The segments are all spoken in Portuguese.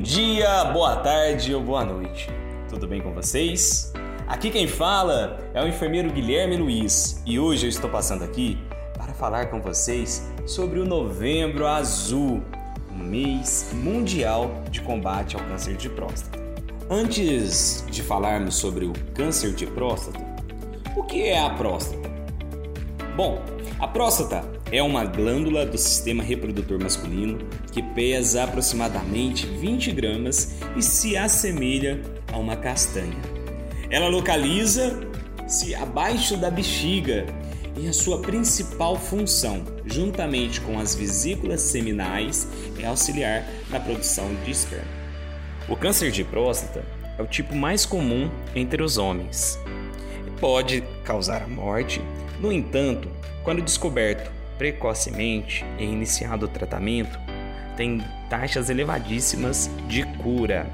dia, boa tarde ou boa noite. Tudo bem com vocês? Aqui quem fala é o enfermeiro Guilherme Luiz e hoje eu estou passando aqui para falar com vocês sobre o Novembro Azul, o mês mundial de combate ao câncer de próstata. Antes de falarmos sobre o câncer de próstata, o que é a próstata? Bom, a próstata é uma glândula do sistema reprodutor masculino que pesa aproximadamente 20 gramas e se assemelha a uma castanha. Ela localiza-se abaixo da bexiga e a sua principal função, juntamente com as vesículas seminais, é auxiliar na produção de esperma. O câncer de próstata é o tipo mais comum entre os homens. Pode causar a morte, no entanto, quando descoberto precocemente e iniciado o tratamento, tem taxas elevadíssimas de cura.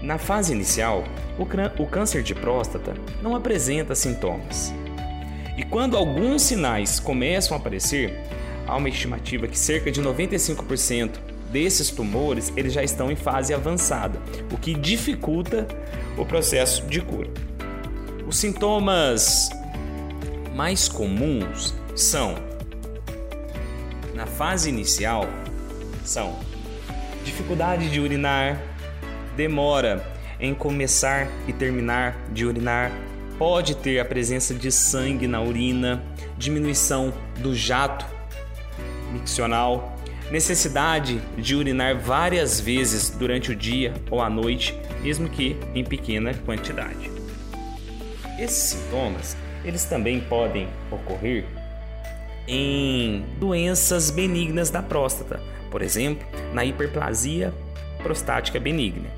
Na fase inicial, o câncer de próstata não apresenta sintomas. E quando alguns sinais começam a aparecer, há uma estimativa que cerca de 95% desses tumores eles já estão em fase avançada, o que dificulta o processo de cura. Os sintomas mais comuns são. Na fase inicial são. Dificuldade de urinar, demora em começar e terminar de urinar, pode ter a presença de sangue na urina, diminuição do jato miccional, necessidade de urinar várias vezes durante o dia ou à noite, mesmo que em pequena quantidade. Esses sintomas, eles também podem ocorrer em doenças benignas da próstata, por exemplo, na hiperplasia prostática benigna,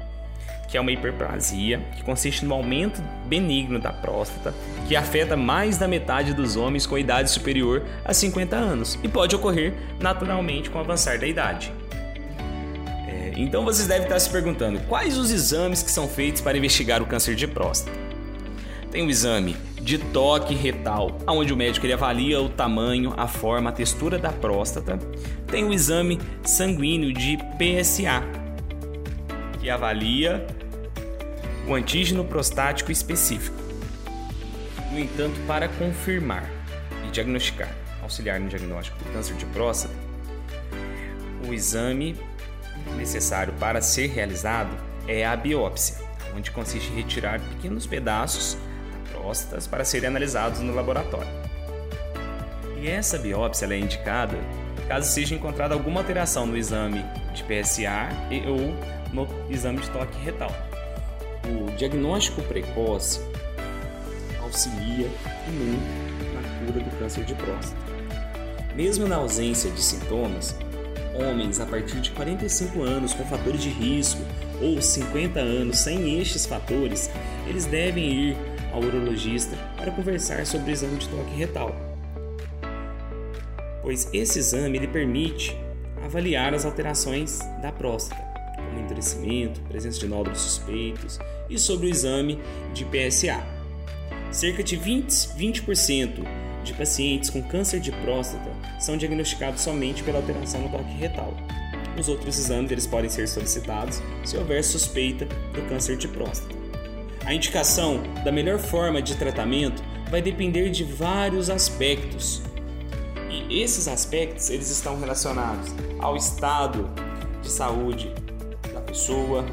que é uma hiperplasia que consiste no aumento benigno da próstata, que afeta mais da metade dos homens com idade superior a 50 anos e pode ocorrer naturalmente com o avançar da idade. É, então vocês devem estar se perguntando quais os exames que são feitos para investigar o câncer de próstata. Tem o exame de toque retal, onde o médico ele avalia o tamanho, a forma, a textura da próstata. Tem o exame sanguíneo de PSA, que avalia o antígeno prostático específico. No entanto, para confirmar e diagnosticar, auxiliar no diagnóstico do câncer de próstata, o exame necessário para ser realizado é a biópsia, onde consiste em retirar pequenos pedaços próstatas para serem analisados no laboratório. E essa biópsia é indicada caso seja encontrada alguma alteração no exame de PSA e, ou no exame de toque retal. O diagnóstico precoce auxilia muito na cura do câncer de próstata. Mesmo na ausência de sintomas, homens a partir de 45 anos com fatores de risco ou 50 anos sem estes fatores, eles devem ir ao urologista para conversar sobre o exame de toque retal. Pois esse exame ele permite avaliar as alterações da próstata, como endurecimento, presença de nódulos suspeitos e sobre o exame de PSA. Cerca de 20%, 20 de pacientes com câncer de próstata são diagnosticados somente pela alteração no toque retal. Os outros exames eles podem ser solicitados se houver suspeita do câncer de próstata. A indicação da melhor forma de tratamento vai depender de vários aspectos. E esses aspectos eles estão relacionados ao estado de saúde da pessoa,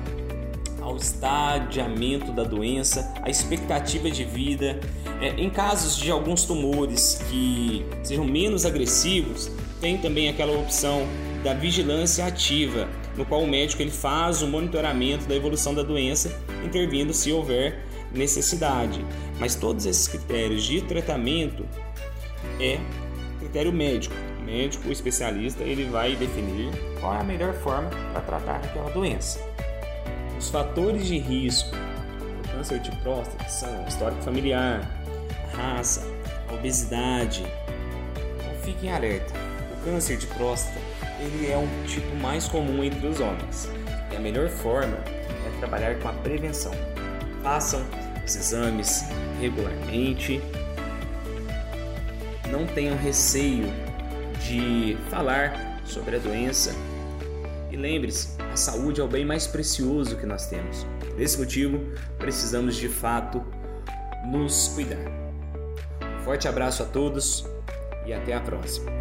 ao estadiamento da doença, à expectativa de vida. É, em casos de alguns tumores que sejam menos agressivos, tem também aquela opção da vigilância ativa, no qual o médico ele faz o monitoramento da evolução da doença, intervindo se houver necessidade. Mas todos esses critérios de tratamento é critério médico. O médico, o especialista, ele vai definir qual é a melhor forma para tratar aquela doença. Os fatores de risco do câncer de próstata são histórico familiar, raça, obesidade. Então fiquem alerta. O câncer de próstata ele é um tipo mais comum entre os homens. E a melhor forma é trabalhar com a prevenção. Façam os exames regularmente. Não tenham receio de falar sobre a doença E lembre-se, a saúde é o bem mais precioso que nós temos. Por esse motivo, precisamos de fato nos cuidar. Forte abraço a todos e até a próxima.